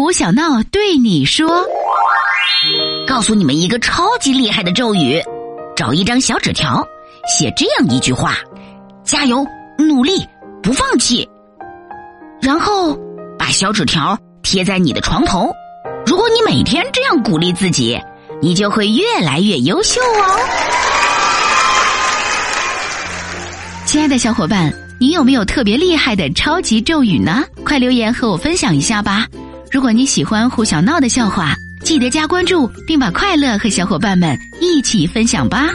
胡小闹对你说：“告诉你们一个超级厉害的咒语，找一张小纸条，写这样一句话：加油，努力，不放弃。然后把小纸条贴在你的床头。如果你每天这样鼓励自己，你就会越来越优秀哦。”亲爱的小伙伴，你有没有特别厉害的超级咒语呢？快留言和我分享一下吧！如果你喜欢胡小闹的笑话，记得加关注，并把快乐和小伙伴们一起分享吧。